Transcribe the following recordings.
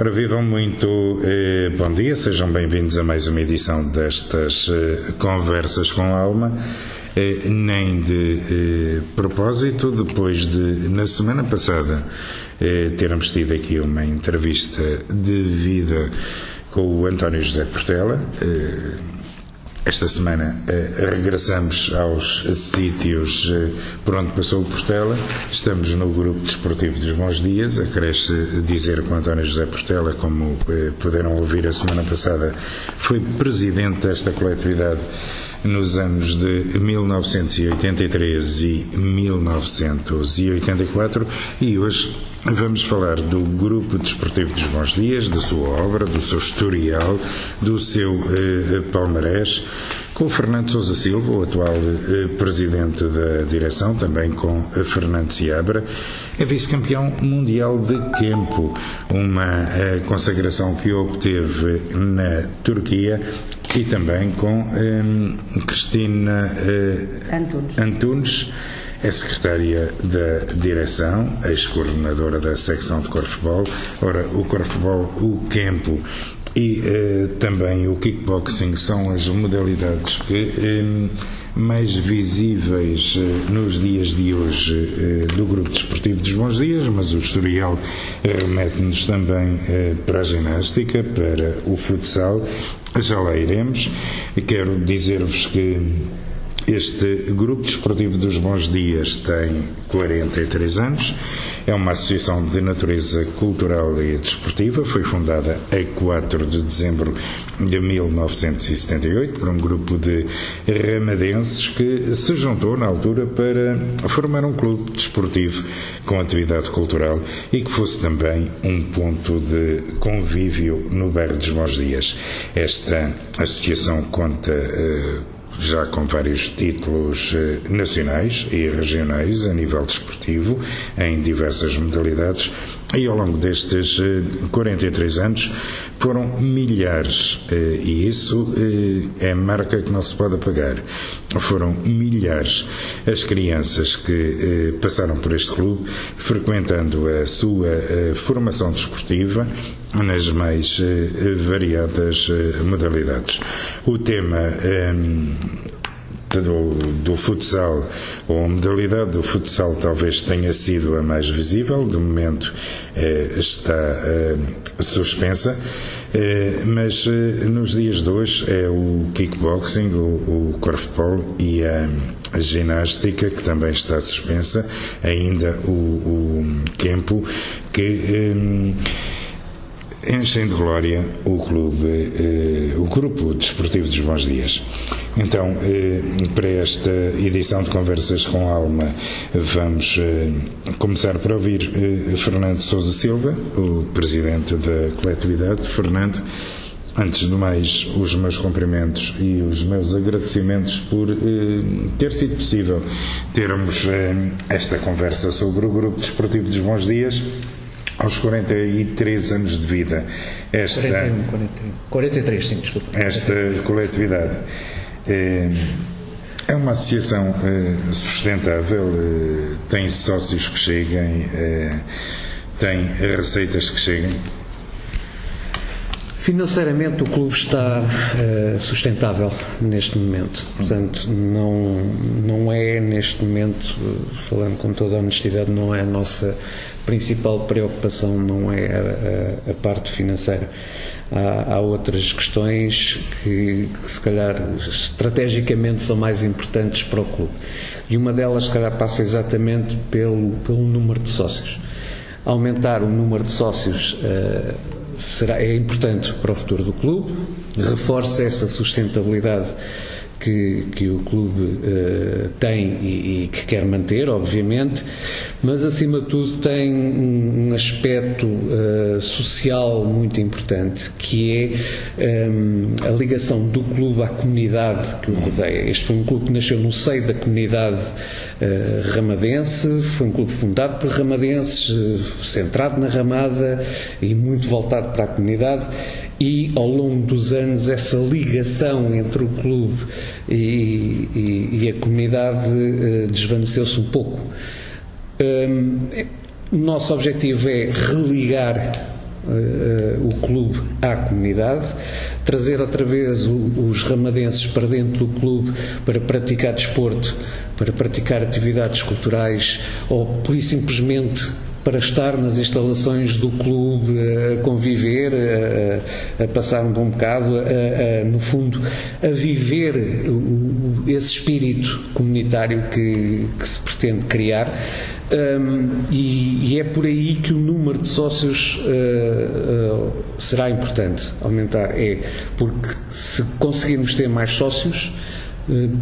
Ora, vivam muito eh, bom dia, sejam bem-vindos a mais uma edição destas eh, Conversas com Alma. Eh, nem de eh, propósito, depois de, na semana passada, eh, termos tido aqui uma entrevista de vida com o António José Portela. Esta semana eh, regressamos aos sítios eh, por onde passou o Portela. Estamos no grupo desportivo dos Bons Dias. Acresce dizer que o António José Portela, como eh, puderam ouvir a semana passada, foi presidente desta coletividade nos anos de 1983 e 1984 e hoje Vamos falar do Grupo Desportivo dos Bons Dias, da sua obra, do seu historial, do seu eh, palmarés, com o Fernando Sousa Silva, o atual eh, presidente da direção, também com Fernando Seabra, é vice-campeão mundial de campo, uma eh, consagração que obteve na Turquia e também com eh, Cristina eh, Antunes. É secretária da direção, ex-coordenadora da secção de corfball. Ora, o corfball, o campo e eh, também o kickboxing são as modalidades que eh, mais visíveis eh, nos dias de hoje eh, do Grupo Desportivo dos Bons Dias, mas o historial remete-nos também eh, para a ginástica, para o futsal. Já lá iremos. Quero dizer-vos que este Grupo Desportivo dos Bons Dias tem 43 anos, é uma associação de natureza cultural e desportiva, foi fundada a 4 de dezembro de 1978 por um grupo de ramadenses que se juntou na altura para formar um clube desportivo com atividade cultural e que fosse também um ponto de convívio no bairro dos Bons Dias. Esta associação conta uh, já com vários títulos eh, nacionais e regionais a nível desportivo, em diversas modalidades, e ao longo destes 43 anos foram milhares, eh, e isso é marca que não se pode apagar. Foram milhares as crianças que passaram por este clube, frequentando a sua formação desportiva nas mais variadas modalidades. O tema do, do, futsal, ou a modalidade do futsal talvez tenha sido a mais visível, de momento eh, está eh, suspensa, eh, mas nos dias de hoje é o kickboxing, o, o corfball e a, a, ginástica, que também está suspensa, ainda o, o que enchem de glória o clube, eh, o grupo desportivo dos Bons Dias. Então, eh, para esta edição de Conversas com Alma, vamos eh, começar por ouvir eh, Fernando Sousa Silva, o presidente da coletividade. Fernando, Antes de mais, os meus cumprimentos e os meus agradecimentos por eh, ter sido possível termos eh, esta conversa sobre o Grupo Desportivo dos Bons Dias aos 43 anos de vida. Esta, 41, 41. 43, sim, desculpa. Esta coletividade é, é uma associação é, sustentável, é, tem sócios que cheguem, tem receitas que cheguem. Financeiramente, o clube está uh, sustentável neste momento. Portanto, não, não é neste momento, falando com toda a honestidade, não é a nossa principal preocupação, não é a, a, a parte financeira. Há, há, outras questões que, que, se calhar, estrategicamente são mais importantes para o clube. E uma delas, se calhar, passa exatamente pelo, pelo número de sócios. Aumentar o número de sócios. Uh, será, é importante para o futuro do clube, reforça essa sustentabilidade que, que o clube uh, tem e, e, que quer manter, obviamente, mas acima de tudo tem um, aspecto uh, social muito importante, que é um, a ligação do clube à comunidade que o rodeia. Este foi um clube que nasceu no seio da comunidade uh, ramadense, foi um clube fundado por ramadenses, centrado na ramada e muito voltado para a comunidade e ao longo dos anos essa ligação entre o clube e, e, e a comunidade uh, desvaneceu-se um pouco. Um, o nosso objetivo é religar uh, o clube à comunidade, trazer outra vez os ramadenses para dentro do clube para praticar desporto, para praticar atividades culturais ou, simplesmente, para estar nas instalações do clube, a conviver, a, a passar um bom bocado, a, a, no fundo, a viver esse espírito comunitário que, que se pretende criar. Um, e, e, é por aí que o número de sócios uh, uh, será importante aumentar. É porque se conseguirmos ter mais sócios,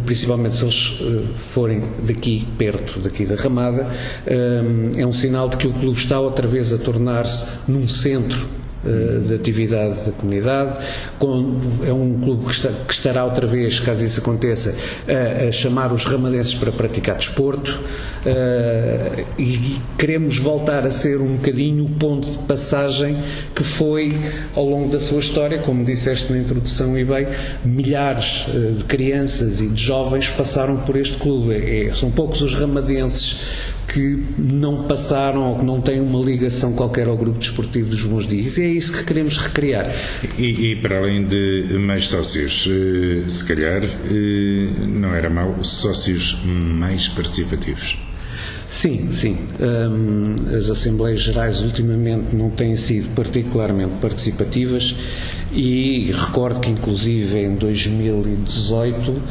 principalmente se eles eh, forem daqui perto, daqui da Ramada, eh, é um sinal de que o clube está outra vez a tornar-se num centro eh, de atividade da comunidade. é um clube que, está, que, estará outra vez, caso isso aconteça, a, a chamar os ramadenses para praticar desporto uh, e queremos voltar a ser um bocadinho o ponto de passagem que foi ao longo da sua história, como disseste na introdução e bem, milhares uh, de crianças e de jovens passaram por este clube. É, são poucos os ramadenses que não passaram ou que não têm uma ligação qualquer ao grupo desportivo dos bons dias. E é isso que queremos recriar. E, e para além de mais sócios, eh, se calhar eh, não era mau sócios mais participativos. Sim, sim. Um, as Assembleias Gerais ultimamente não têm sido particularmente participativas e recordo que inclusive em 2018 uh,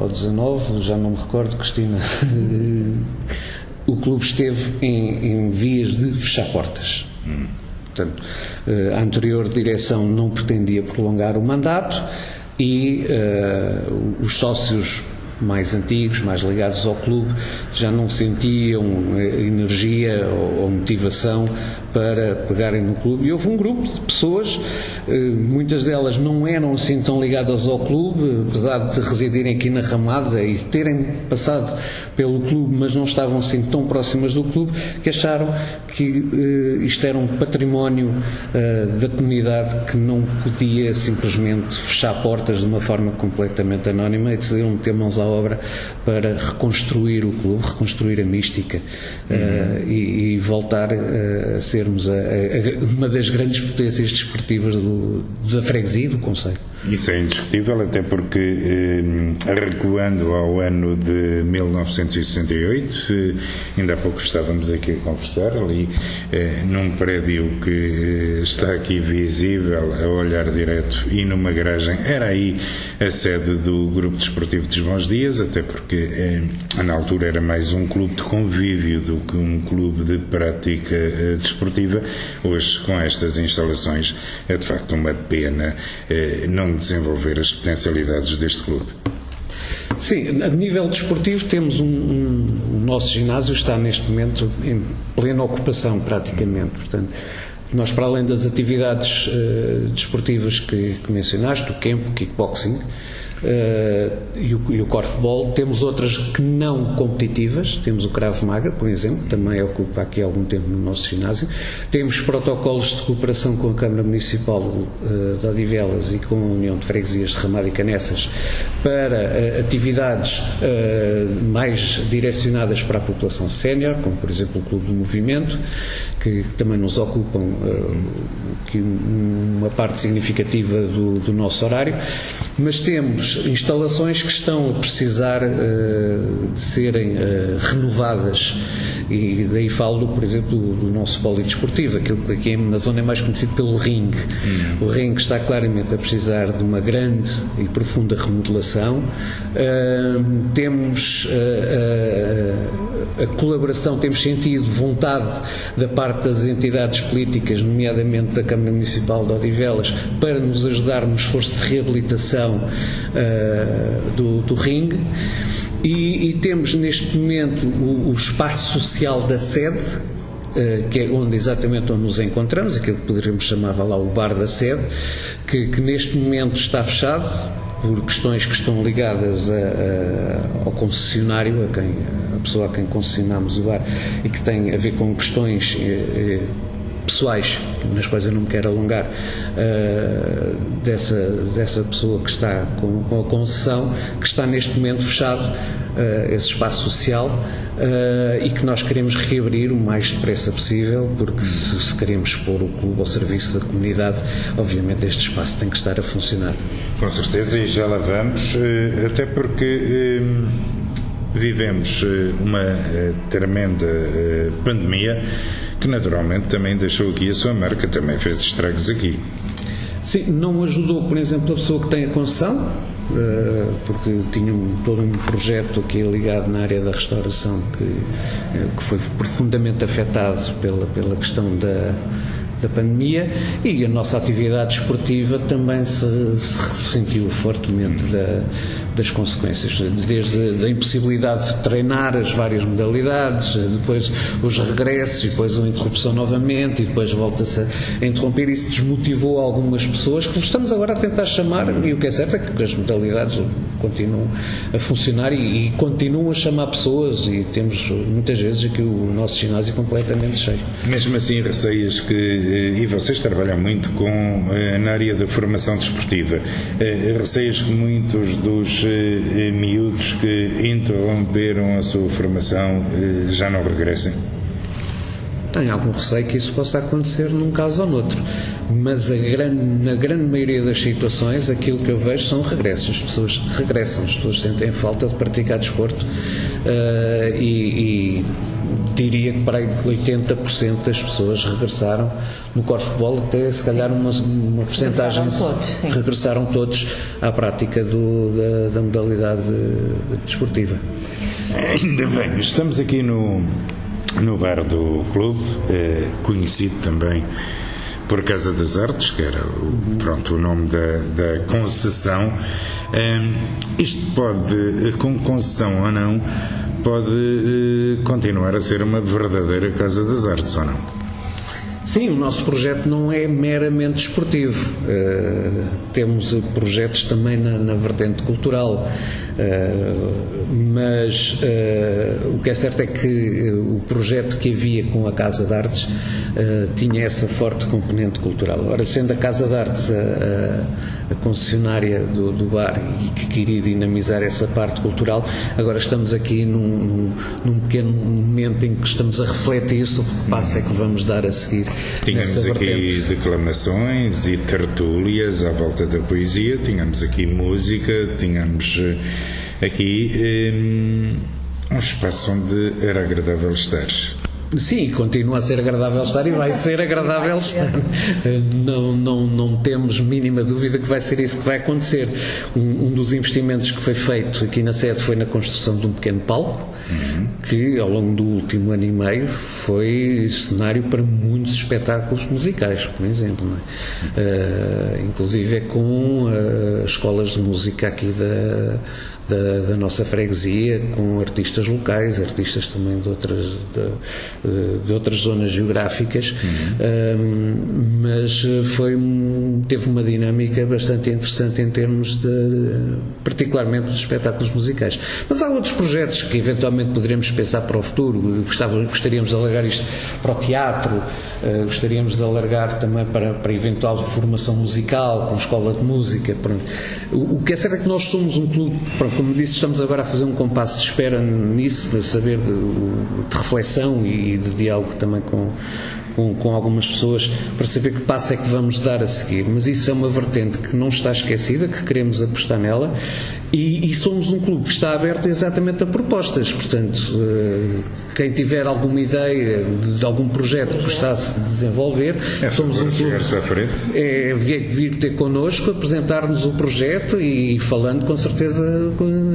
ou 19, já não me recordo, Cristina, o clube esteve em, em, vias de fechar portas. Hum. Portanto, uh, a anterior direção não pretendia prolongar o mandato e uh, os sócios mais antigos, mais ligados ao clube, já não sentiam eh, energia ou, motivação para pegarem no clube. E houve um grupo de pessoas, eh, muitas delas não eram assim tão ligadas ao clube, apesar de residirem aqui na Ramada e terem passado pelo clube, mas não estavam assim tão próximas do clube, que acharam que eh, isto era um património da comunidade que não podia simplesmente fechar portas de uma forma completamente anónima e decidiram meter mãos à obra para reconstruir o clube, reconstruir a mística uhum. uh, e, e, voltar a sermos a, a, uma das grandes potências desportivas do, da freguesia do Conselho. Isso é indiscutível, até porque, eh, recuando ao ano de 1968, eh, ainda há pouco estávamos aqui a conversar, ali eh, num prédio que eh, está aqui visível a olhar direto e numa garagem, era aí a sede do Grupo Desportivo dos Bons Dias, até porque eh, na altura era mais um clube de convívio do que um clube de prática eh, desportiva. Hoje, com estas instalações, é de facto uma pena não desenvolver as potencialidades deste clube. Sim, a nível desportivo temos um, um, o nosso ginásio está neste momento em plena ocupação praticamente, portanto nós para além das atividades uh, desportivas que, que mencionaste, o campo, o kickboxing, e, o, e o corfball. Temos outras que não competitivas, temos o Krav Maga, por exemplo, também ocupa aqui algum tempo no nosso ginásio. Temos protocolos de cooperação com a Câmara Municipal uh, de Odivelas e com a União de Freguesias de Ramada e Canessas para uh, atividades mais direcionadas para a população sénior, como por exemplo o Clube do Movimento, que, que também nos ocupam que uma parte significativa do, do nosso horário, mas temos instalações que estão a precisar uh, de serem uh, renovadas e daí falo, por exemplo, do, do nosso polidesportivo, aquilo que aqui na zona é mais conhecido pelo ringue. Hum. O ringue está claramente a precisar de uma grande e profunda remodelação. Uh, temos a colaboração, temos sentido vontade da parte das entidades políticas, nomeadamente da Câmara Municipal de Odivelas, para nos ajudar no esforço de reabilitação do, do ringue. E, e, temos neste momento o, o espaço social da sede, Uh, que é onde exatamente onde nos encontramos, aquilo que poderíamos chamar lá o bar da sede, que, que, neste momento está fechado por questões que estão ligadas a, a, ao concessionário, a, quem, a pessoa a quem concessionamos o bar, e que tem a ver com questões eh, eh, pessoais, nas quais eu não me quero alongar, uh, dessa, dessa pessoa que está com, com, a concessão, que está neste momento fechado, uh, esse espaço social, uh, e que nós queremos reabrir o mais depressa possível, porque se, se, queremos pôr o clube ao serviço da comunidade, obviamente este espaço tem que estar a funcionar. Com certeza, e já lá vamos, até porque vivemos uma tremenda pandemia que naturalmente também deixou aqui a sua marca, também fez estragos aqui. Sim, não ajudou, por exemplo, a pessoa que tem a concessão, eh, porque tinha todo um projeto aqui ligado na área da restauração que, eh, que foi profundamente afetado pela, pela questão da, da pandemia e a nossa atividade esportiva também se, se sentiu fortemente da, das consequências, desde a impossibilidade de treinar as várias modalidades, depois os regressos, depois a interrupção novamente, e depois volta-se a interromper. Isso desmotivou algumas pessoas que estamos agora a tentar chamar, e o que é certo é que as modalidades continuam a funcionar e, e continuam a chamar pessoas, e temos muitas vezes aqui o nosso ginásio completamente cheio. Mesmo assim, receias que, eh, e vocês trabalham muito com, eh, na área da formação desportiva, eh, receias que muitos dos miúdos que interromperam a sua formação já não regressem? Tenho algum receio que isso possa acontecer num caso ou noutro, mas grande, na grande maioria das situações aquilo que eu vejo são regressos. As pessoas regressam, as pessoas sentem falta de praticar desporto uh, e, e diria que para 80% das pessoas regressaram no corfball, até se calhar uma, uma porcentagem todos, regressaram todos à prática do, da, da, modalidade desportiva. Ainda bem, estamos aqui no, no bar do clube, eh, conhecido também por Casa das Artes, que era o, pronto, o nome da, da concessão. Eh, isto pode, com concessão ou não, pode eh, continuar a ser uma verdadeira Casa das Artes, ou não? Sim, o nosso projeto não é meramente esportivo. Uh, temos projetos também na, na vertente cultural. Uh, mas uh, o que é certo é que o projeto que havia com a Casa de Artes tinha essa forte componente cultural. Ora, sendo a Casa de Artes a, a concessionária do, do, bar e que queria dinamizar essa parte cultural, agora estamos aqui num, num, num pequeno momento em que estamos a refletir sobre o passo é que vamos dar a seguir Tínhamos aqui declamações e tertúlias à volta da poesia, tínhamos aqui música, tínhamos eh, aqui um, eh, um espaço onde era agradável estar. Sim, continua a ser agradável estar e vai ser agradável estar. Não, não, não temos mínima dúvida que vai ser isso que vai acontecer. Um, um dos investimentos que foi feito aqui na sede foi na construção de um pequeno palco, uhum. que ao longo do último ano e meio foi cenário para muitos espetáculos musicais, por exemplo. É? Uh, inclusive é com uh, escolas de música aqui da da, da, nossa freguesia, com artistas locais, artistas também de outras, de, de outras zonas geográficas, uhum. um, mas foi, teve uma dinâmica bastante interessante em termos de, particularmente dos espetáculos musicais. Mas há outros projetos que eventualmente poderíamos pensar para o futuro, Gostava, gostaríamos de alargar isto para o teatro, uh, gostaríamos de alargar também para, para eventual formação musical, com escola de música. O, o que é certo é que nós somos um clube, como disse, estamos agora a fazer um compasso de espera nisso, para saber de, de reflexão e de diálogo também com, com, com, algumas pessoas para saber que passo é que vamos dar a seguir. Mas isso é uma vertente que não está esquecida, que queremos apostar nela e, e somos um clube que está aberto exatamente a propostas. Portanto, eh, quem tiver alguma ideia de algum projeto que gostasse de desenvolver, é somos um clube. É vir, vir ter connosco, apresentar-nos o projeto e falando, com certeza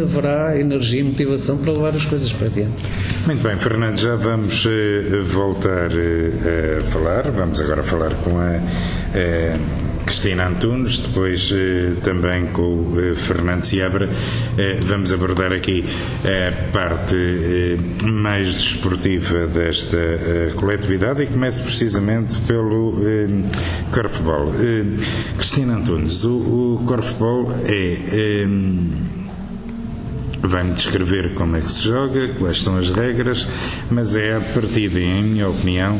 haverá energia e motivação para levar as coisas para diante. Muito bem, Fernando, já vamos eh, voltar eh, a falar. Vamos agora falar com a Cristina Antunes, depois eh, também com o eh, Fernando Seabra. Eh, vamos abordar aqui a parte mais desportiva desta coletividade e começo precisamente pelo Corfball. Cristina Antunes, o, Corfball é vai-me descrever como é que se joga, quais são as regras, mas é a partida, em minha opinião,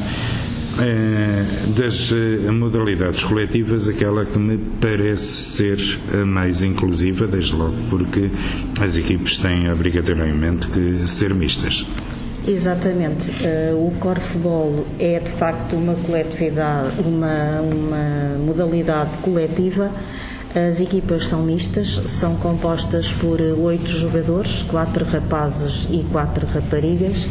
das eh, modalidades coletivas aquela que me parece ser a mais inclusiva, desde logo porque as equipes têm obrigatoriamente que ser mistas. Exatamente. Uh, o corfball é de facto uma coletividade, uma, uma modalidade coletiva as equipas são mistas, são compostas por oito jogadores, quatro rapazes e quatro raparigas.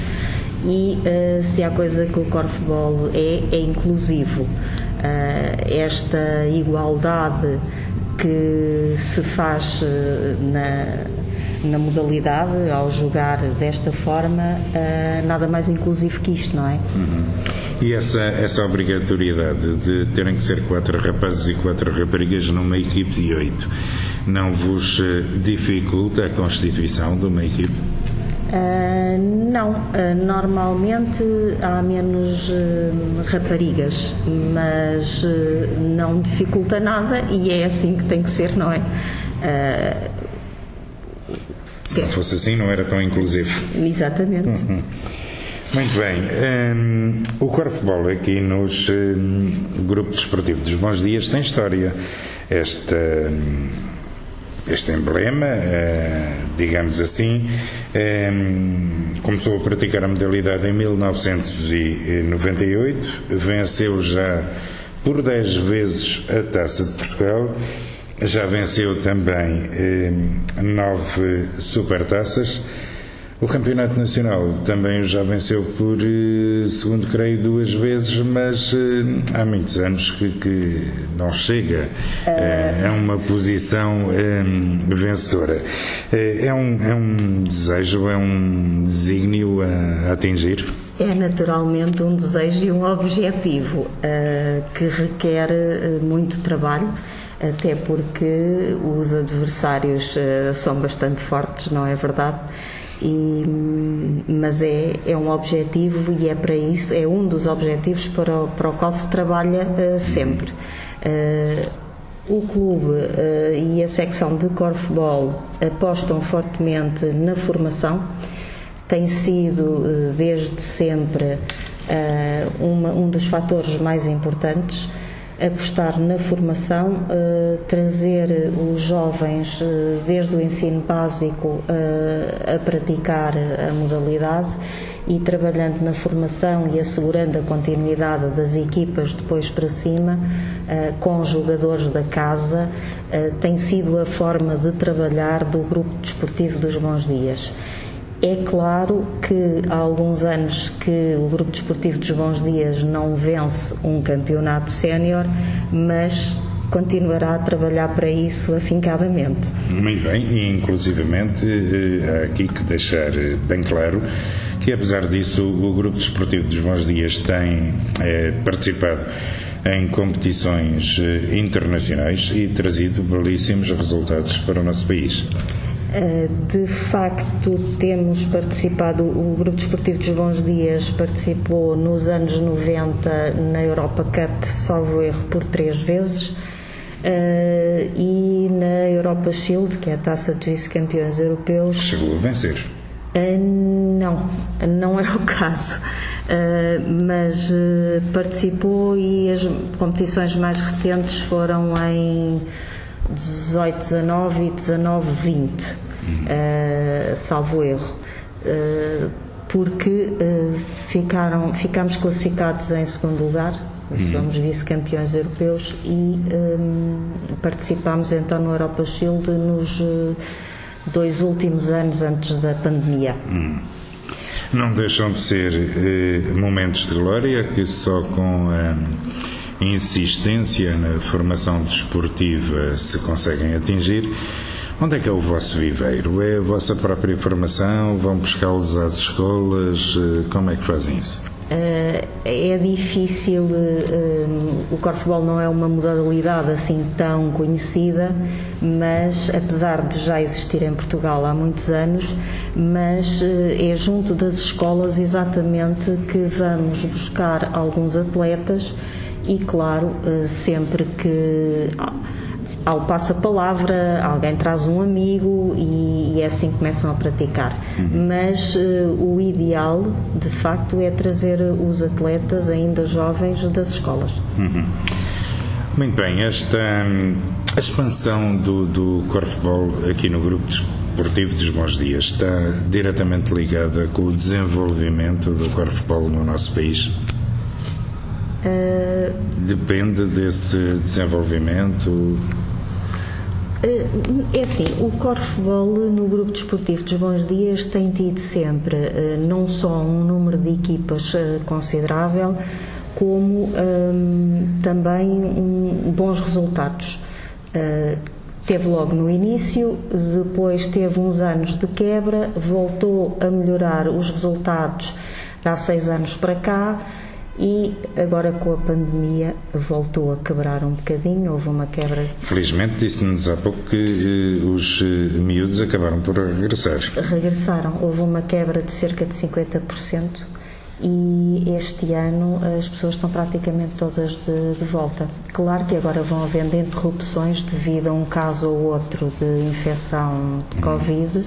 E uh, se há coisa que o corfball é, é inclusivo. Uh, esta igualdade que se faz uh, na, na modalidade, ao jogar desta forma, nada mais inclusivo que isto, não é? Uhum. E essa, essa obrigatoriedade de terem que ser quatro rapazes e quatro raparigas numa equipe de oito não vos eh, dificulta a constituição de uma equipe? Uh, não, uh, normalmente há menos uh, raparigas, mas não dificulta nada e é assim que tem que ser, não é? Se não fosse assim, não era tão inclusivo. Exatamente. Uhum. Muito bem. Um, o corfball aqui nos um, grupos desportivos dos Bons Dias tem história. Esta, um, este emblema, uh, digamos assim, começou a praticar a modalidade em 1998, venceu já por 10 vezes a Taça de Portugal, já venceu também nove supertaças o Campeonato Nacional também já venceu por, eh, segundo creio, duas vezes, mas eh, há muitos anos que, que não chega uh... a uma posição vencedora. É um, é um desejo, é um desígnio a, atingir? É naturalmente um desejo e um objetivo que requer muito trabalho até porque os adversários uh, são bastante fortes, não é verdade? E, mas é, é um objetivo e é para isso, é um dos objetivos para o, para o qual se trabalha uh, sempre. Uh, o clube uh, e a secção de corfball apostam fortemente na formação, tem sido desde sempre uma, um dos fatores mais importantes apostar na formação, uh, trazer os jovens uh, desde o ensino básico uh, a praticar a modalidade e trabalhando na formação e assegurando a continuidade das equipas depois para cima com os jogadores da casa tem sido a forma de trabalhar do grupo desportivo dos Bons Dias. É claro que há alguns anos que o Grupo Desportivo dos Bons Dias não vence um campeonato sénior, mas continuará a trabalhar para isso afincadamente. Muito bem, e inclusivamente eh, há aqui que deixar eh, bem claro que apesar disso o Grupo Desportivo dos Bons Dias tem é, participado em competições internacionais e trazido belíssimos resultados para o nosso país. Eh, de facto, temos participado, o Grupo Desportivo dos Bons Dias participou nos anos 90 na Europa Cup, salvo erro, por três vezes. Uh, e na Europa Shield, que é a taça de vice-campeões europeus. Chegou a vencer? Uh, não, não é o caso. Mas participou e as competições mais recentes foram em 18, 19 e 19, 20 uh, salvo erro, uh, porque uh, ficaram, ficámos classificados em segundo lugar, uhum. somos vice-campeões europeus e um, participámos então no Europa Shield nos dois últimos anos antes da pandemia. Uhum. Não deixam de ser momentos de glória que só com a insistência na formação desportiva se conseguem atingir. Onde é que é o vosso viveiro? É a vossa própria formação? Vão buscá-los às escolas? Eh, como é que fazem isso? Uh, é difícil, uh, o corfball não é uma modalidade assim tão conhecida, mas apesar de já existir em Portugal há muitos anos, mas é junto das escolas exatamente que vamos buscar alguns atletas e claro, sempre que ao passa-palavra, alguém traz um amigo e, e, é assim que começam a praticar. Uhum. Mas uh, o ideal, de facto, é trazer os atletas ainda jovens das escolas. Uhum. Muito bem, esta hum, a expansão do, do corfball aqui no grupo desportivo dos Bons Dias está diretamente ligada com o desenvolvimento do corfball no nosso país? Uh... Depende desse desenvolvimento? É assim, o Corfball no grupo desportivo dos Bons Dias tem tido sempre eh, não só um número de equipas eh, considerável, como um, também um, bons resultados. Uh, teve logo no início, depois teve uns anos de quebra, voltou a melhorar os resultados há seis anos para cá e agora com a pandemia voltou a quebrar um bocadinho, houve uma quebra. Felizmente disse-nos há pouco que eh, os eh, miúdos acabaram por regressar. Regressaram, houve uma quebra de cerca de 50% e este ano as pessoas estão praticamente todas de, de, volta. Claro que agora vão havendo interrupções devido a um caso ou outro de infecção de Covid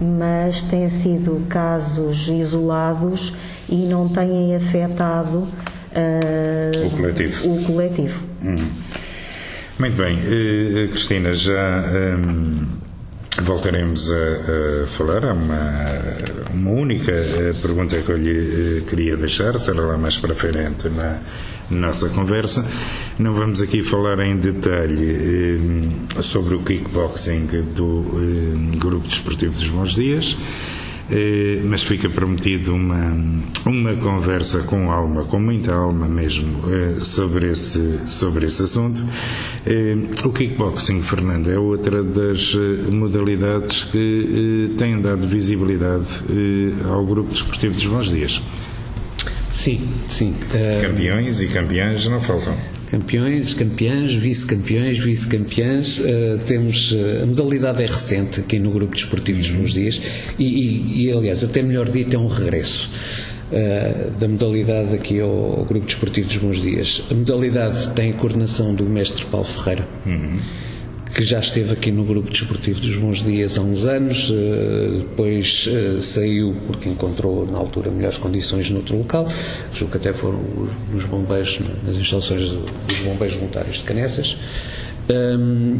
mas têm sido casos isolados e não têm afetado uh, o coletivo. O coletivo. Hum. Muito bem, uh, Cristina, já. Um Voltaremos a, a, falar. Há uma, uma única eh, pergunta que eu lhe eh, queria deixar, será lá mais para frente na nossa conversa. Não vamos aqui falar em detalhe eh, sobre o kickboxing do eh, Grupo Desportivo dos Bons Dias. Eh, mas fica prometido uma, uma conversa com alma, com muita alma mesmo, eh, sobre esse, sobre esse assunto. Eh, o kickboxing, Fernando, é outra das modalidades que tem dado visibilidade ao grupo desportivo dos bons dias. Sim, sim. Campeões e campeãs não faltam campeões, campeãs, vice-campeões, vice-campeãs. Uh, temos uh, a modalidade é recente aqui no grupo desportivo dos bons dias e, e, e, aliás, até melhor dito, é um regresso. Uh, da modalidade aqui ao, ao, Grupo Desportivo dos Bons Dias. A modalidade tem a coordenação do mestre Paulo Ferreira. Uhum que já esteve aqui no grupo desportivo dos Bons Dias há uns anos, eh, depois eh, saiu porque encontrou na altura melhores condições noutro local, julgo que até foram nos bombeiros, nas instalações dos bombeiros voluntários de Canessas,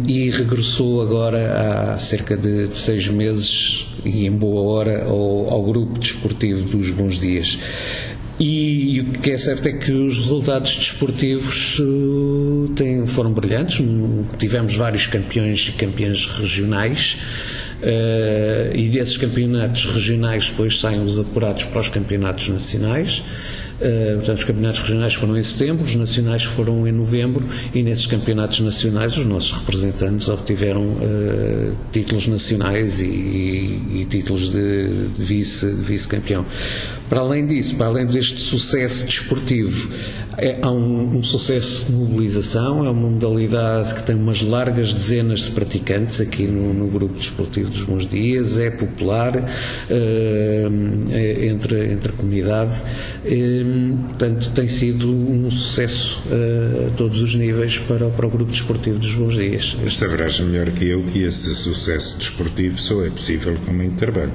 e regressou agora há cerca de, de, seis meses e em boa hora ao, ao grupo desportivo dos Bons Dias. E, o que é certo é que os resultados desportivos uh, têm, foram brilhantes. Tivemos vários campeões e campeãs regionais. Uh, e desses campeonatos regionais depois saem os apurados para os campeonatos nacionais. Uh, portanto, os campeonatos regionais foram em setembro, os nacionais foram em novembro e nesses campeonatos nacionais os nossos representantes obtiveram uh, títulos nacionais e, e, e títulos de vice-campeão. Vice para além disso, para além deste sucesso desportivo, é, há um, um, sucesso de mobilização, é uma modalidade que tem umas largas dezenas de praticantes aqui no, no grupo desportivo dos Bons Dias, é popular uh, entre, entre a comunidade, uh, portanto tem sido um sucesso uh, a todos os níveis para, para o grupo desportivo dos Bons Dias. Saberás melhor que eu que esse sucesso desportivo só é possível com muito trabalho.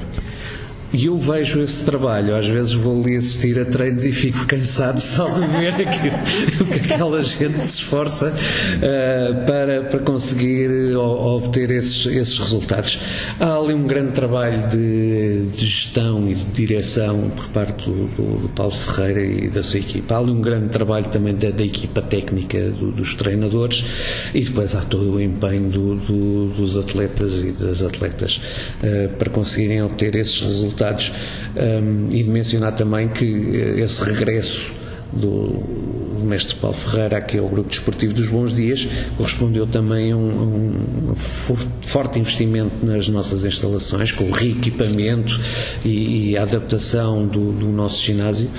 E eu vejo esse trabalho, às vezes vou ali assistir a treinos e fico cansado só de ver aquilo, que aquela gente se esforça uh, para, para conseguir obter esses, esses resultados. Há ali um grande trabalho de, de gestão e de direção por parte do, do, do, Paulo Ferreira e da sua equipa. Há ali um grande trabalho também da, da equipa técnica do, dos treinadores e depois há todo o empenho dos atletas e das atletas uh, para conseguirem obter esses resultados resultados um, e de mencionar também que esse regresso do mestre Paulo Ferreira aqui ao Grupo Desportivo dos Bons Dias, correspondeu também a um, um forte investimento nas nossas instalações, com o reequipamento e, e a adaptação do, do nosso ginásio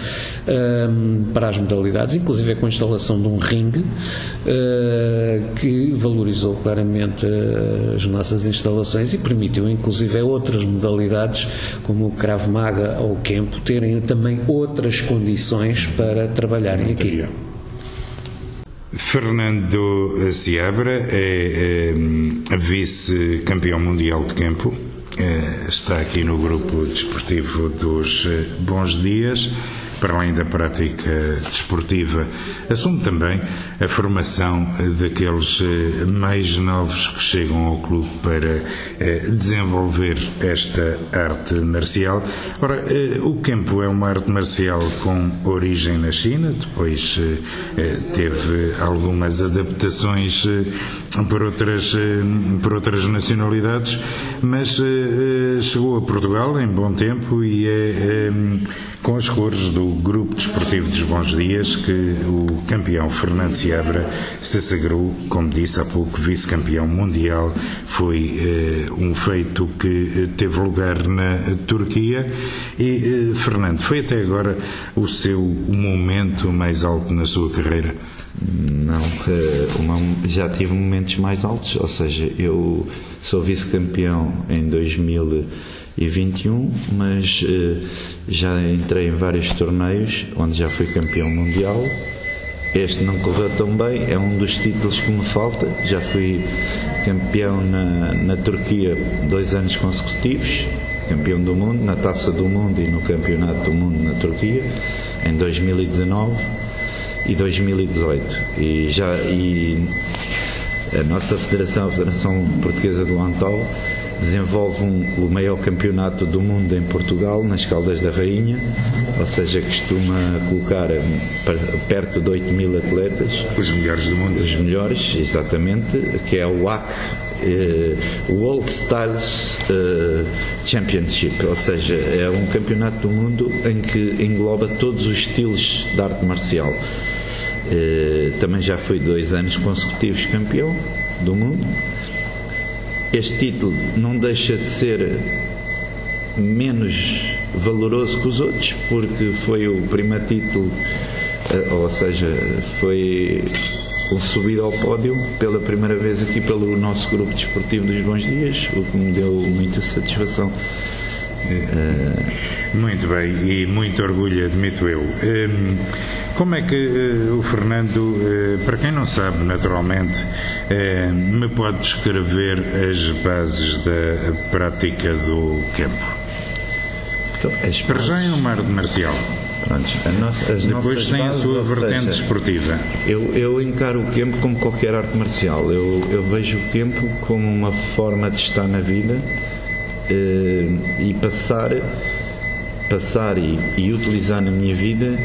um, para as modalidades, inclusive com a instalação de um ringue uh, que valorizou claramente as nossas instalações e permitiu inclusive outras modalidades como o Krav Maga ou o Kempo terem também outras condições para trabalharem aqui. Fernando Seabra é, é vice-campeão mundial de campo. É, está aqui no grupo desportivo dos eh, Bons Dias para além da prática desportiva, assume também a formação daqueles eh, mais novos que chegam ao clube para eh, desenvolver esta arte marcial. Ora, eh, o Kempo é uma arte marcial com origem na China, depois teve algumas adaptações por outras, por outras nacionalidades, mas chegou a Portugal em bom tempo e é com as cores do Grupo Desportivo dos Bons Dias que o campeão Fernando Seabra se sagrou, como disse há pouco, vice-campeão mundial. Foi eh, um feito que eh, teve lugar na Turquia. E, eh, Fernando, foi até agora o seu momento mais alto na sua carreira? Não, eh, já tive momentos mais altos, ou seja, eu sou vice-campeão em 2000 e 21, mas eh, já entrei em vários torneios onde já fui campeão mundial. Este não correu tão bem, é um dos títulos que me falta. Já fui campeão na, na Turquia dois anos consecutivos, campeão do mundo, na Taça do Mundo e no Campeonato do Mundo na Turquia, em 2019 e 2018. E, já, e a nossa federação, a Federação Portuguesa do Antol, desenvolve um, o maior campeonato do mundo em Portugal, nas Caldas da Rainha, ou seja, costuma colocar hum, perto de 8 mil atletas. Os melhores do mundo. Os melhores, exatamente, que é o AC eh, World Styles uh, Championship, ou seja, é um campeonato do mundo em que engloba todos os estilos de arte marcial. Uh, também já foi dois anos consecutivos campeão do mundo este título não deixa de ser menos valoroso que os outros, porque foi o primeiro título, eh, ou seja, foi o subido ao pódio pela primeira vez aqui pelo nosso grupo desportivo dos Bons Dias, o que me deu muita satisfação. Uh, muito bem, e muito orgulho, admito eu. Um, como é que uh, o Fernando, uh, para quem não sabe, naturalmente, me pode descrever as bases da prática do campo? Então, para já é uma arte marcial. Pronto, no, Depois tem bases, a sua vertente seja, esportiva. Eu, eu encaro o campo como qualquer arte marcial. Eu, eu vejo o campo como uma forma de estar na vida uh, e passar, passar e, e utilizar na minha vida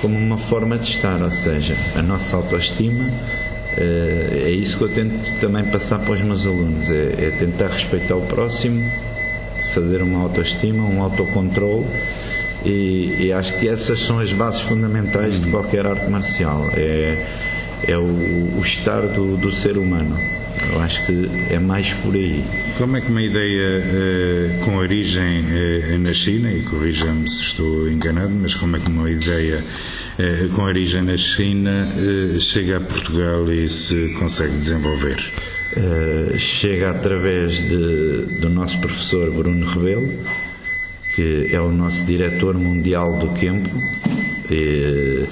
como uma forma de estar, ou seja, a nossa autoestima. Uh, é isso que eu tento também passar para os meus alunos: é, é tentar respeitar o próximo, fazer uma autoestima, um autocontrole. E, e, acho que essas são as bases fundamentais de qualquer arte marcial. É, é o, o estar do, do ser humano. Eu acho que é mais por aí. Como é que uma ideia uh, com origem uh, na China, e corrija-me se estou enganado, mas como é que uma ideia uh, com origem na China chega a Portugal e se consegue desenvolver? chega através de, do nosso professor Bruno Rebelo, que é o nosso diretor mundial do campo. E,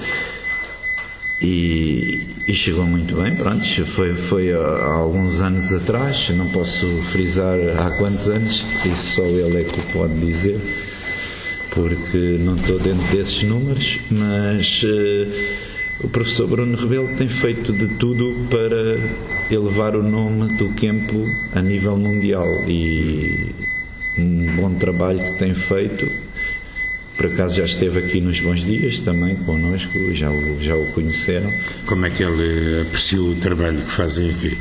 e, e, chegou muito bem, pronto, foi, foi há alguns anos atrás, não posso frisar há quantos anos, isso só ele é que o pode dizer, porque não estou dentro desses números, mas uh, o professor Bruno Rebelo tem feito de tudo para elevar o nome do campo a nível mundial e um bom trabalho que tem feito por acaso já esteve aqui nos Bons Dias também connosco, já o, já o conheceram. Como é que ele apreciou o trabalho que fazem aqui?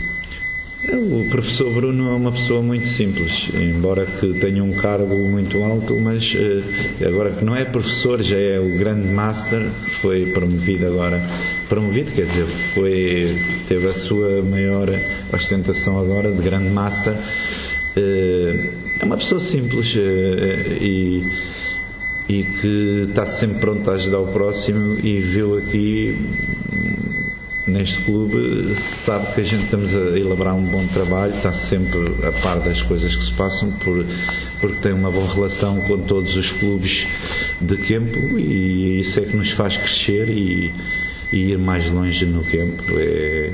O professor Bruno é uma pessoa muito simples, embora que tenha um cargo muito alto, mas uh, agora que não é professor, já é o grande master, foi promovido agora, promovido, quer dizer, foi, teve a sua maior ostentação agora de grande master. É uma pessoa simples uh, e e que está sempre pronto a ajudar o próximo e viu aqui neste clube sabe que a gente estamos a elaborar um bom trabalho, está sempre a par das coisas que se passam, por, porque tem uma boa relação com todos os clubes de campo e isso é que nos faz crescer e, e ir mais longe no campo. É,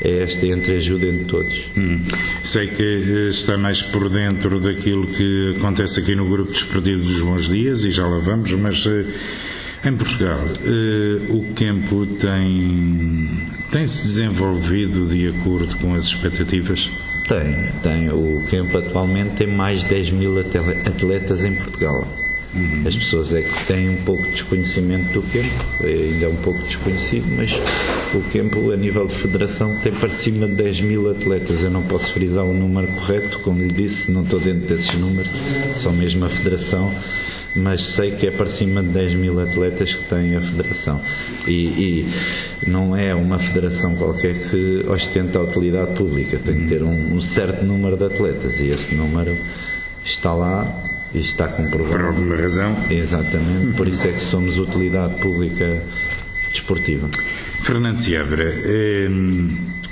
é esta entreajuda entre todos. Hum. Sei que eh, está mais por dentro daquilo que acontece aqui no Grupo Desportivo dos Bons Dias e já lá vamos, mas eh, em Portugal, uh, o campo tem, tem se desenvolvido de acordo com as expectativas? Tem, tem. O campo atualmente tem mais de 10 mil atletas em Portugal. Uhum. As pessoas é que têm um pouco de desconhecimento do campo, é ainda é um pouco desconhecido, mas o campo, a nível de federação, tem para cima de 10 mil atletas. Eu não posso frisar o número correto, como lhe disse, não estou dentro desses números, só mesmo a federação mas sei que é para cima de 10 mil atletas que tem a federação. E, e, não é uma federação qualquer que ostenta a utilidade pública, tem que ter um, um certo número de atletas e esse número está lá está comprovado. Por alguma razão? Exatamente, por isso é que somos utilidade pública desportiva. Fernando Seabra, eh,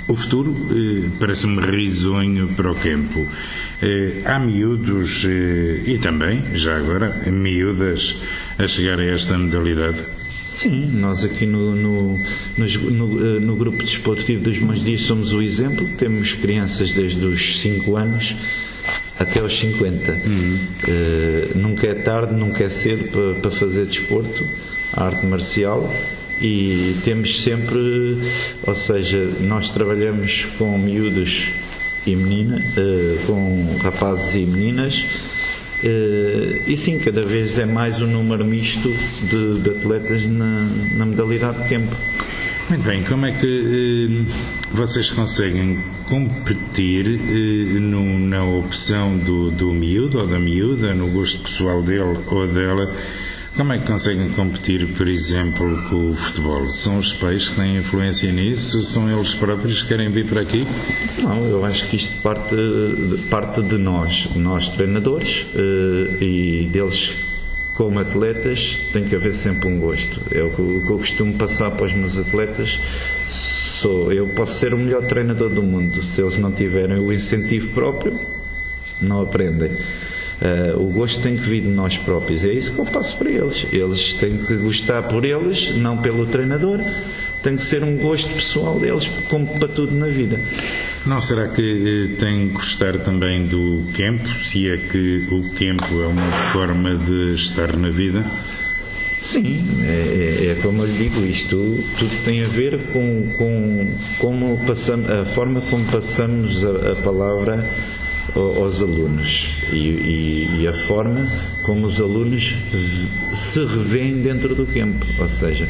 o futuro eh, parece-me risonho para o campo. Eh, há miúdos eh, e também, já agora, miúdas a chegar a esta modalidade? Sim, nós aqui no, no, no, eh, no grupo desportivo dos Mãos Dias somos o exemplo. Temos crianças desde os 5 anos até aos 50. Uhum. Uh, nunca é tarde, nunca é cedo para, para fazer desporto, arte marcial e temos sempre, ou seja, nós trabalhamos com miúdos e meninas, uh, com rapazes e meninas, uh, e sim, cada vez é mais um número misto de, de atletas na, na, modalidade de campo. Muito bem, como é que vocês conseguem competir no, na opção do, do miúdo ou da miúda, no gosto pessoal dele ou dela? Como é que conseguem competir, por exemplo, com o futebol? São os pais que têm influência nisso? São eles próprios que querem vir para aqui? Não, eu acho que isto parte, parte de nós, nós treinadores eh, e deles como atletas tem que haver sempre um gosto. É o que eu costumo passar para os meus atletas. Sou, eu posso ser o melhor treinador do mundo. Se eles não tiverem o incentivo próprio, não aprendem. Uh, o gosto tem que vir de nós próprios. É isso que eu passo para eles. Eles têm que gostar por eles, não pelo treinador. Tem que ser um gosto pessoal deles, como para tudo na vida. Não será que eh, tem que gostar também do campo, se é que o campo é uma forma de estar na vida? Sim, é, é, é, como eu digo, isto tudo tem a ver com, com como passamos, a forma como passamos a, a palavra aos alunos e, e, e, a forma como os alunos se revêem dentro do campo, ou seja,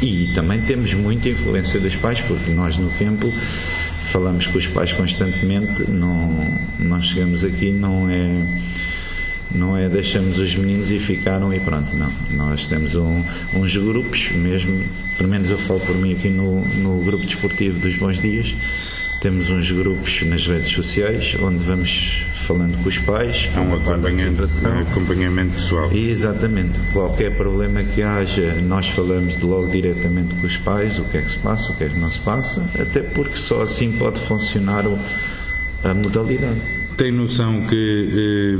e também temos muita influência dos pais, porque nós no campo falamos com os pais constantemente, não, não chegamos aqui, não é não é deixamos os meninos e ficaram e pronto, não. Nós temos um, uns grupos, mesmo, pelo menos eu falo por mim aqui no, no grupo desportivo dos Bons Dias, temos uns grupos nas redes sociais onde vamos falando com os pais. Há um acompanhamento, acompanhamento pessoal. E, exatamente. Qualquer problema que haja, nós falamos de logo diretamente com os pais, o que é que se passa, o que é que não se passa, até porque só assim pode funcionar a modalidade. Tem noção que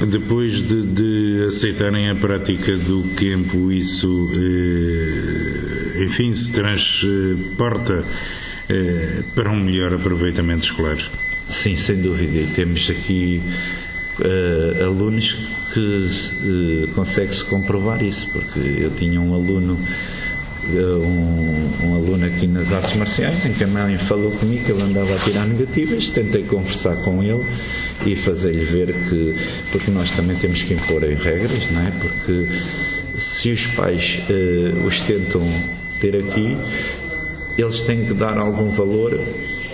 eh, depois de, de, aceitarem a prática do campo, isso, eh, enfim, se transporta eh, para um melhor aproveitamento escolar. Sim, sem dúvida. E temos aqui alunos que consegue-se comprovar isso, porque eu tinha um aluno um, um, aluno aqui nas artes marciais, em que a mãe falou comigo que ele andava a tirar negativas, tentei conversar com ele e fazer-lhe ver que, porque nós também temos que impor aí regras, não é? Porque se os pais uh, os tentam ter aqui, eles têm que dar algum valor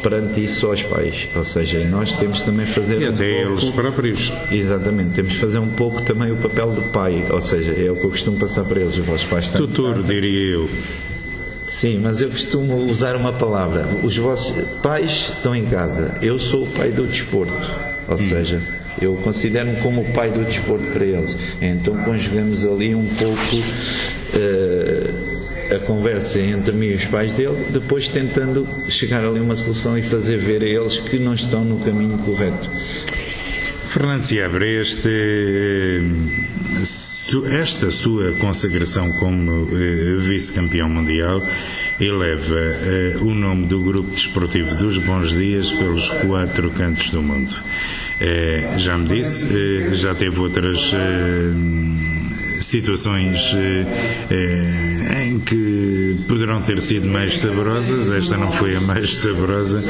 perante isso aos pais. Ou seja, nós temos também fazer. E um até pouco, eles próprios. Exatamente, temos de fazer um pouco também o papel do pai. Ou seja, é o que eu costumo passar para eles. Os vossos pais estão. em Tutor, diria eu. Sim, mas eu costumo usar uma palavra. Os vossos pais estão em casa. Eu sou o pai do desporto. Ou seja, eu considero-me como o pai do desporto para eles. Então conjugamos ali um pouco eh, a conversa entre mim e os pais dele, depois tentando chegar ali a uma solução e fazer ver a eles que não estão no caminho correto. Fernando Seabra, este, eh, esta sua consagração como eh, vice-campeão mundial eleva eh, o nome do grupo desportivo dos Bons Dias pelos quatro cantos do mundo. Já me disse, já teve outras situações eh, eh, em que poderão ter sido mais saborosas, esta não foi a mais saborosa,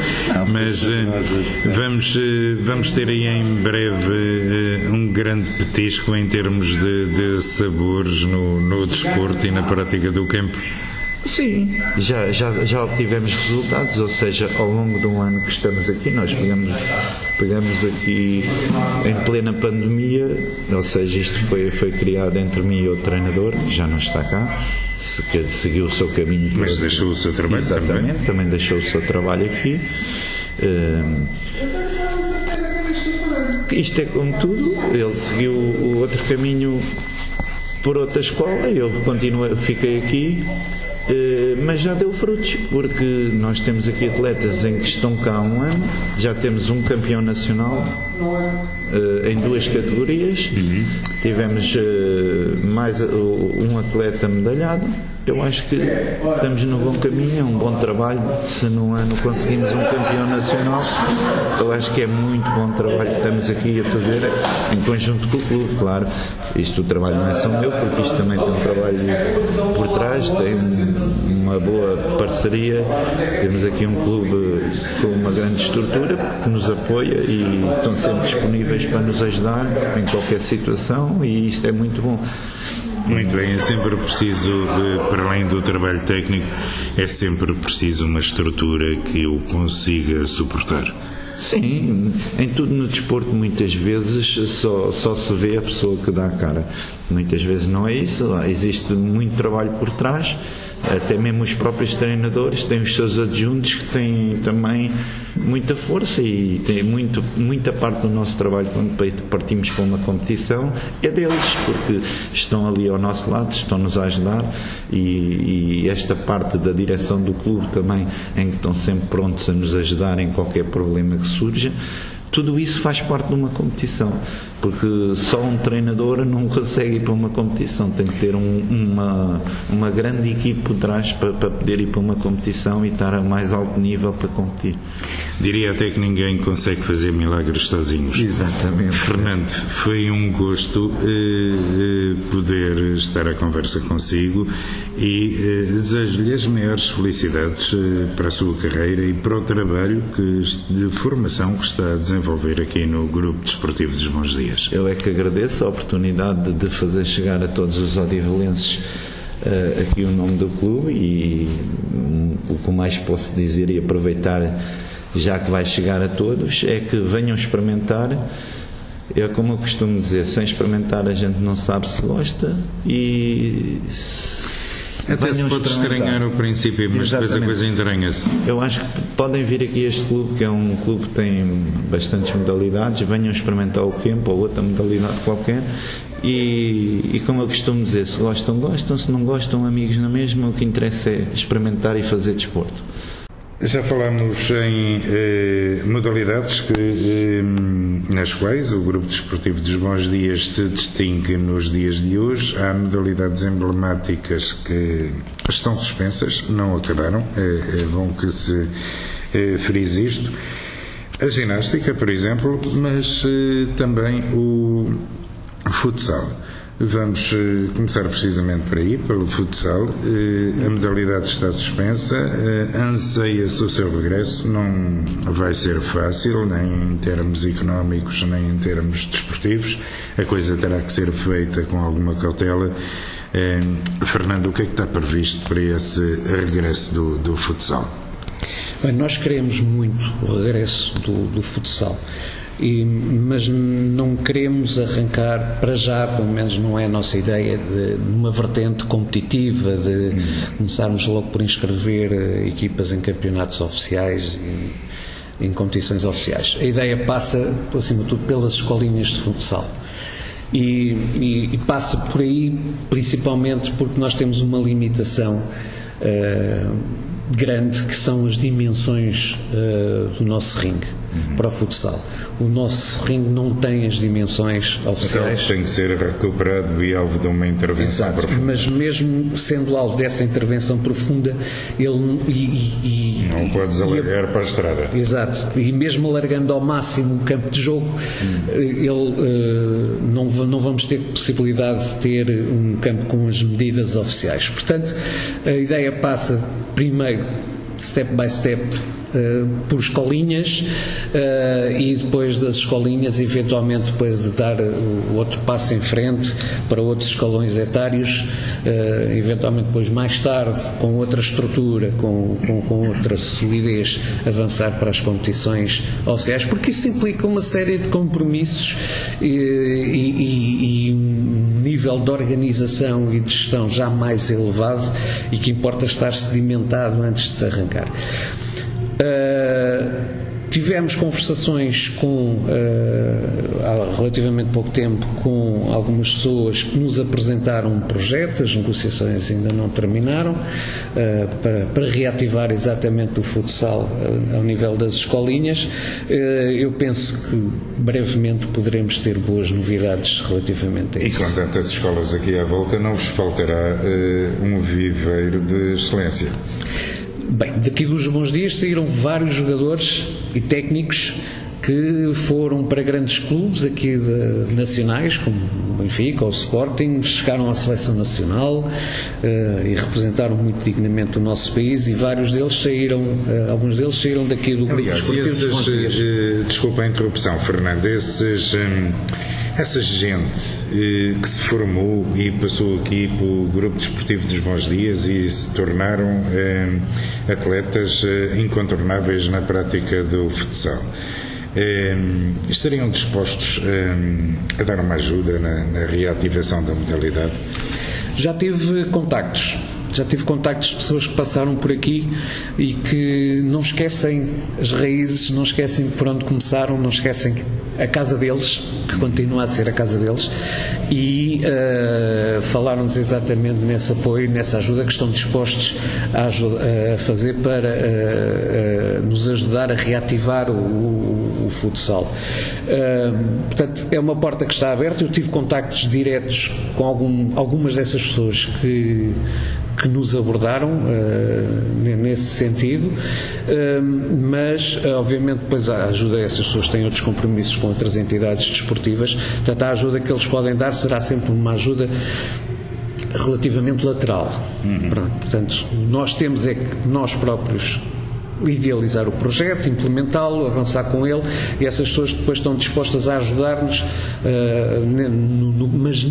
mas eh, vamos, eh, vamos ter aí em breve eh, um grande petisco em termos de, de sabores no, no desporto e na prática do campo. Sim, já, já, já obtivemos resultados, ou seja, ao longo do ano que estamos aqui, nós pegamos, pegamos aqui em plena pandemia, ou seja, isto foi, foi criado entre mim e o treinador, que já não está cá, se- que seguiu o seu caminho. Mas deixou o seu trabalho Exatamente, também. também deixou o seu trabalho aqui. Hum, isto é como tudo, ele seguiu o outro caminho por outra escola, eu continuo, fiquei aqui, mas já deu frutos, porque nós temos aqui atletas em que estão cá há um ano, já temos um campeão nacional eh, em duas categorias, tivemos eh, mais um atleta medalhado. Eu acho que estamos no bom caminho, é um bom trabalho. Se no ano conseguimos um campeão nacional, eu acho que é muito bom trabalho que estamos aqui a fazer em conjunto com o clube, claro. Isto o trabalho não é só meu, porque isto também tem um trabalho por trás, tem uma boa parceria. Temos aqui um clube com uma grande estrutura que nos apoia e estão sempre disponíveis para nos ajudar em qualquer situação e isto é muito bom. Muito bem, é sempre preciso, para além do trabalho técnico, é sempre preciso uma estrutura que o consiga suportar. Sim, em tudo no desporto muitas vezes só, só se vê a pessoa que dá a cara. Muitas vezes não é isso, existe muito trabalho por trás, até mesmo os próprios treinadores têm os seus adjuntos que têm também muita força e tem muito, muita parte do nosso trabalho quando partimos para uma competição é deles, porque estão ali ao nosso lado, estão-nos a ajudar e, e esta parte da direção do clube também, em que estão sempre prontos a nos ajudar em qualquer problema que surja. Tudo isso faz parte de uma competição, porque só um treinador não consegue ir para uma competição, tem que ter um- uma, uma grande equipe por trás para, para poder ir para uma competição e estar a mais alto nível para competir. Diria até que ninguém consegue fazer milagres sozinhos. Exatamente. Fernando, foi um gosto eh, eh, poder estar à conversa consigo e eh, desejo-lhe as maiores felicidades eh, para a sua carreira e para o trabalho que, de formação que está a desenvolver aqui no Grupo Desportivo dos Bons Dias. Eu é que agradeço a oportunidade de fazer chegar a todos os odivalenses eh, aqui o nome do clube e hum, o que mais posso dizer e aproveitar, já que vai chegar a todos, é que venham experimentar. É como eu costumo dizer, sem experimentar a gente não sabe se gosta e Até se pode estranhar ao princípio, mas depois a Exatamente. coisa entranha-se. Eu acho que podem vir aqui a este clube, que é um clube que tem bastantes modalidades, venham experimentar o campo ou outra modalidade qualquer. E, e como eu costumo dizer, se gostam, gostam, se não gostam, amigos na mesma, o que interessa é experimentar e fazer desporto. Já falámos em eh, modalidades que, eh, nas quais o Grupo Desportivo dos Bons Dias se distingue nos dias de hoje. Há modalidades emblemáticas que estão suspensas, não acabaram. É, é bom que se eh, frise isto. A ginástica, por exemplo, mas eh, também o futsal. Vamos eh, começar precisamente por aí, pelo futsal. Eh, a modalidade está suspensa, eh, anseia-se o seu regresso, não vai ser fácil, nem em termos económicos, nem em termos desportivos. A coisa terá que ser feita com alguma cautela. Fernando, o que é que está previsto para esse regresso do, do futsal? Bem, nós queremos muito o regresso do, do futsal. E, mas não queremos arrancar para já, pelo menos não é a nossa ideia, de uma vertente competitiva, de começarmos logo por inscrever eh, equipas em campeonatos oficiais e em competições oficiais. A ideia passa, acima de tudo, pelas escolinhas de futsal. E, e, e passa por aí, principalmente porque nós temos uma limitação uh, grande que são as dimensões uh, do nosso ringue. Para o futsal. O nosso ringue não tem as dimensões oficiais. Então tem que ser recuperado e alvo de uma intervenção Exato, profunda. Mas mesmo sendo alvo dessa intervenção profunda, ele. E, e, não podes alargar para a estrada. Exato. E mesmo alargando ao máximo o campo de jogo, uhum. ele, uh, não, não vamos ter possibilidade de ter um campo com as medidas oficiais. Portanto, a ideia passa primeiro, step by step, Uh, por escolinhas uh, e depois das escolinhas eventualmente depois de dar o outro passo em frente para outros escalões etários uh, eventualmente depois mais tarde com outra estrutura com, com, com, outra solidez avançar para as competições oficiais porque isso implica uma série de compromissos e, e, e um nível de organização e de gestão já mais elevado e que importa estar sedimentado antes de se arrancar tivemos conversações com, uh, há relativamente pouco tempo, com algumas pessoas que nos apresentaram um projeto, as negociações ainda não terminaram, uh, para, para, reativar exatamente o futsal ao nível das escolinhas. eu penso que brevemente poderemos ter boas novidades relativamente a isso. E com tantas escolas aqui à volta, não vos faltará um viveiro de excelência? Bem, daqui dos bons dias saíram vários jogadores e técnicos que foram para grandes clubes aqui de, nacionais, como o Benfica ou o Sporting, chegaram à seleção nacional uh, e representaram muito dignamente o nosso país e vários deles saíram, uh, alguns deles saíram daqui do grupo Aliás, esses, bons dias. Uh, desculpa a interrupção, Fernando, esses... Um essa gente que se formou e passou aqui pelo Grupo Desportivo dos Bons Dias e se tornaram eh, atletas incontornáveis na prática do futsal. Eh, estariam dispostos eh, a dar uma ajuda na, na reativação da modalidade? Já tive contactos já tive contactos de pessoas que passaram por aqui e que não esquecem as raízes, não esquecem por onde começaram, não esquecem a casa deles, que continua a ser a casa deles, e uh, falaram-nos exatamente nesse apoio, nessa ajuda que estão dispostos a, a fazer para uh, uh, nos ajudar a reativar o, o, o futsal. portanto, é uma porta que está aberta. Eu tive contactos diretos com algum, algumas dessas pessoas que que nos abordaram uh, nesse sentido, uh, mas obviamente depois a ajuda essas pessoas têm outros compromissos com outras entidades desportivas, portanto a ajuda que eles podem dar será sempre uma ajuda relativamente lateral. Uhum. Portanto, nós temos é que nós próprios idealizar o projeto, implementá-lo, avançar com ele e essas pessoas depois estão dispostas a ajudar-nos, uh, mas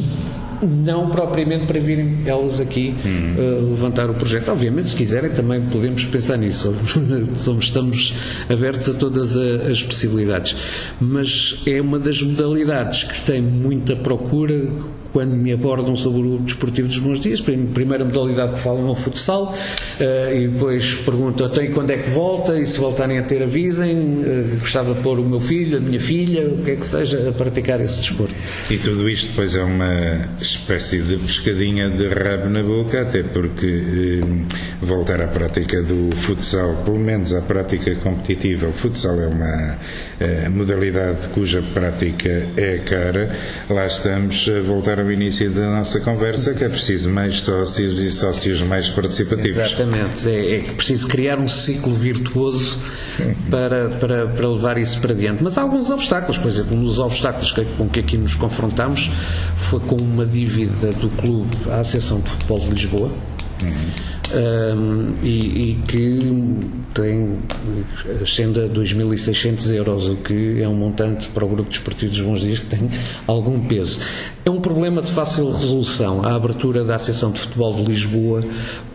não propriamente para virem elas aqui uh, levantar o projeto. Obviamente, se quiserem, também podemos pensar nisso. Somos, estamos abertos a todas a, as possibilidades. Mas é uma das modalidades que tem muita procura quando me abordam sobre o desportivo dos bons dias. Primeira modalidade que falam é o futsal, uh, e depois perguntam até então, quando é que volta, e se voltarem a ter avisem, uh, gostava de pôr o meu filho, a minha filha, o que é que seja, a praticar esse desporto. E tudo isto depois é uma espécie de pescadinha de rabo na boca, até porque eh, voltar à prática do futsal, pelo menos à prática competitiva, o futsal é uma eh, modalidade cuja prática é cara, lá estamos a voltar ao início da nossa conversa, que é preciso mais sócios e sócios mais participativos. Exatamente, é, é preciso criar um ciclo virtuoso para, para, para levar isso para diante. Mas há alguns obstáculos, por exemplo, um dos obstáculos com que aqui nos confrontamos foi com uma dívida do clube à Associação de Futebol de Lisboa. Uhum. Um, e, e, que tem ascende a 2.600 euros, o que é um montante para o grupo dos bons dias que tem algum peso. É um problema de fácil resolução, a abertura da Associação de Futebol de Lisboa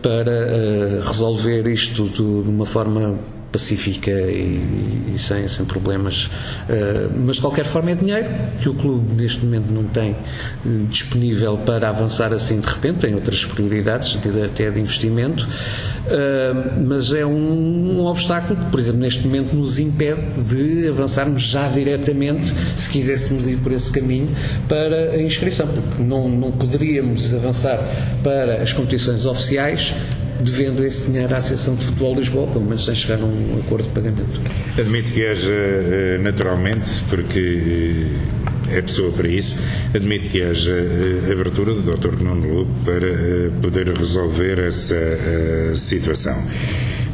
para uh, resolver isto de uma forma pacífica e, e sem, sem problemas. Uh, mas de qualquer forma é dinheiro que o clube neste momento não tem uh, disponível para avançar assim de repente, tem outras prioridades, até de investimento, uh, mas é um, um, obstáculo que, por exemplo, neste momento nos impede de avançarmos já diretamente, se quiséssemos ir por esse caminho, para a inscrição, porque não, não poderíamos avançar para as competições oficiais devendo esse dinheiro à Associação de Futebol de Lisboa, pelo menos sem chegar a um acordo de pagamento. Admito que haja, eh, naturalmente, porque eh, é pessoa para isso, admito que haja eh, abertura do Dr. Nuno Lupe para poder resolver essa situação.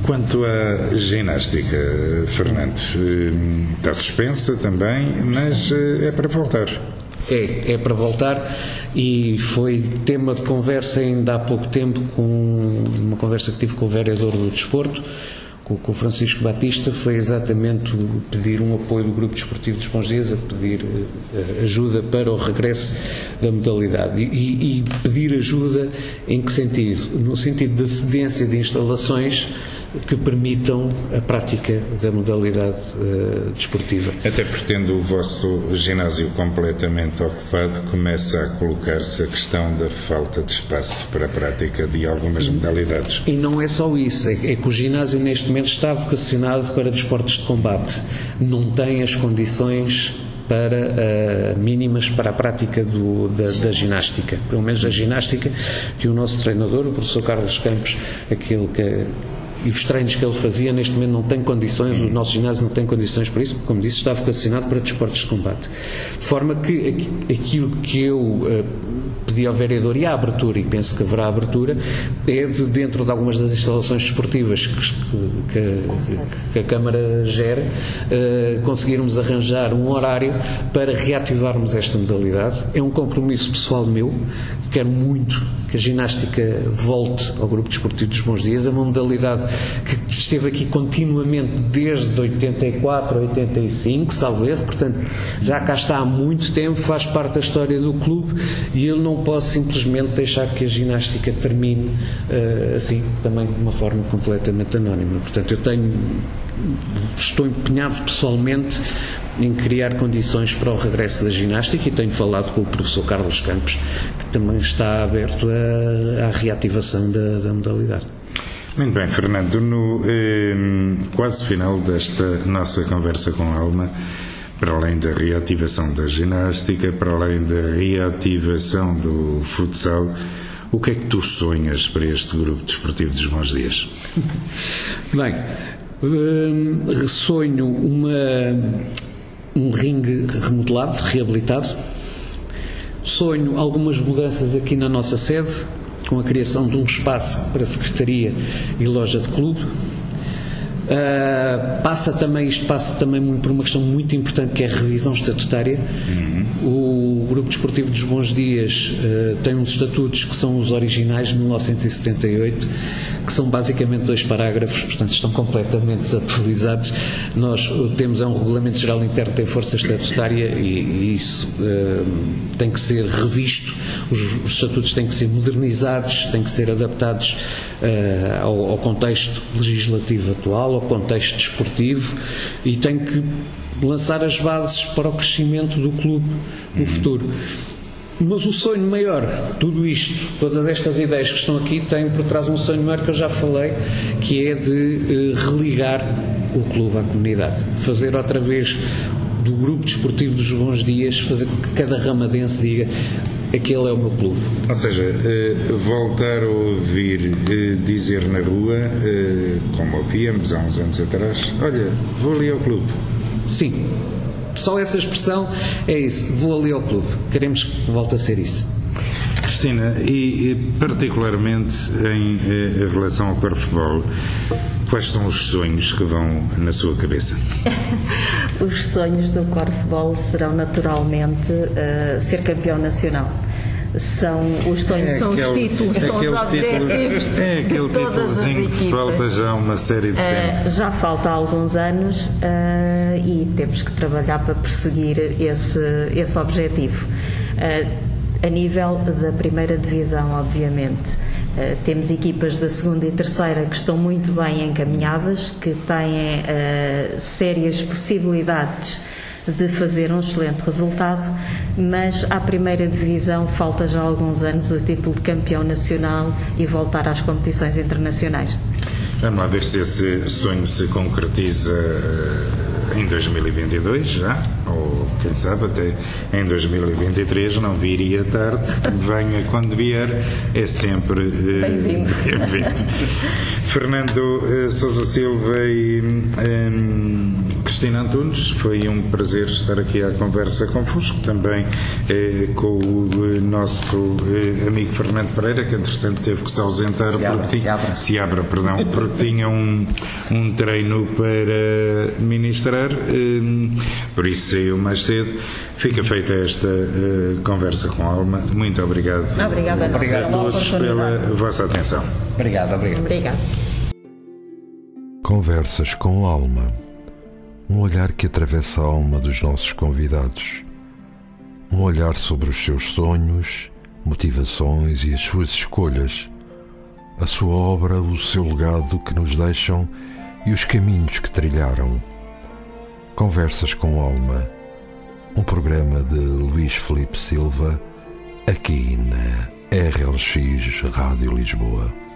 Quanto à ginástica, Fernando, está suspensa também, mas é para voltar. É, é para voltar e foi tema de conversa ainda há pouco tempo com uma conversa que tive com o vereador do desporto, com, o Francisco Batista, foi exatamente pedir um apoio do Grupo Desportivo dos Bons Dias, a pedir uh, ajuda para o regresso da modalidade. E, e, e pedir ajuda em que sentido? No sentido da cedência de instalações que permitam a prática da modalidade uh, desportiva. Até porque tendo o vosso ginásio completamente ocupado, começa a colocar-se a questão da falta de espaço para a prática de algumas modalidades. E não é só isso, é, é que o ginásio neste momento está vocacionado para desportos de combate. Não tem as condições para uh, mínimas para a prática do, da, da, ginástica. Pelo menos a ginástica que o nosso treinador, o professor Carlos Campos, aquele que e os treinos que ele fazia neste momento não tem condições, o nosso ginásio não tem condições para isso, porque, como disse, está vocacionado para desportos de combate. De forma que aquilo que eu uh, pedi ao vereador e a abertura, e penso que haverá abertura, é de dentro de algumas das instalações desportivas que, que, que a Câmara gera, uh, conseguirmos arranjar um horário para reativarmos esta modalidade. É um compromisso pessoal meu, quero muito que a ginástica volte ao grupo desportivo dos bons dias, é uma modalidade que esteve aqui continuamente desde 84, 85, salvo erro, portanto já cá está há muito tempo, faz parte da história do clube e eu não posso simplesmente deixar que a ginástica termine uh, assim, também de uma forma completamente anónima. Portanto, eu tenho, estou empenhado pessoalmente em criar condições para o regresso da ginástica e tenho falado com o professor Carlos Campos, que também está aberto à, à reativação da, da modalidade. Muito bem, Fernando, no eh, quase final desta nossa conversa com Alma, para além da reativação da ginástica, para além da reativação do futsal, o que é que tu sonhas para este grupo desportivo dos bons dias? Bem, eh, sonho uma um ringue remodelado, reabilitado. Sonho algumas mudanças aqui na nossa sede, com a criação de um espaço para secretaria e loja de clube. Uh, passa também, isto passa também por uma questão muito importante que é a revisão estatutária. Uhum. O Grupo Desportivo dos Bons Dias uh, tem uns estatutos que são os originais de 1978, que são basicamente dois parágrafos, portanto estão completamente desatualizados. Nós temos é um regulamento geral interno que tem força estatutária e, e isso uh, tem que ser revisto, os, os, estatutos têm que ser modernizados, têm que ser adaptados uh, ao, ao contexto legislativo atual, ao contexto desportivo e tem que lançar as bases para o crescimento do clube no futuro. Mas o sonho maior, tudo isto, todas estas ideias que estão aqui, têm por trás um sonho maior que eu já falei, que é de uh, religar o clube à comunidade. Fazer outra vez do grupo desportivo dos bons dias, fazer com que cada ramadense diga aquele é o meu clube. Ou seja, uh, voltar a ouvir uh, dizer na rua, como ouvíamos há uns anos atrás, olha, vou ali ao clube. Sim, só essa expressão é isso. Vou ali ao clube. Queremos que volte a ser isso. Cristina, e, e particularmente em, em, relação ao corfball, quais são os sonhos que vão na sua cabeça? os sonhos do corfball serão naturalmente uh, ser campeão nacional. São os sonhos, é são aquele, os títulos, são os objetivos. Título, é aquele títulozinho que falta já uma série de uh, tempo. Já falta alguns anos uh, e temos que trabalhar para perseguir esse, esse objetivo. Uh, a nível da primeira divisão, obviamente. Uh, temos equipas da segunda e terceira que estão muito bem encaminhadas, que têm uh, sérias possibilidades de fazer um excelente resultado, mas à primeira divisão falta já alguns anos o título de campeão nacional e voltar às competições internacionais. Vamos lá ver se esse sonho se concretiza eh, em 2022 já, ou quem sabe até em 2023, não viria tarde, venha quando vier, é sempre bem-vindo. Bem Fernando uh, Sousa Silva e um, Cristina Antunes, foi um prazer estar aqui à conversa convosco, também uh, com o nosso uh, amigo Fernando Pereira, que entretanto teve que se ausentar se abra, se abra. se abra, perdão, porque tinha um, um treino para ministrar, um, por isso saiu mais cedo. Fica feita esta conversa com a Alma. Muito obrigado. Obrigada obrigado a todos pela vossa atenção. Obrigado, obrigado. Obrigado. Conversas com alma. Um olhar que atravessa a alma dos nossos convidados. Um olhar sobre os seus sonhos, motivações e as suas escolhas. A sua obra, o seu legado que nos deixam e os caminhos que trilharam. Conversas com alma. Um programa de Luís Felipe Silva, aqui na RLX Rádio Lisboa.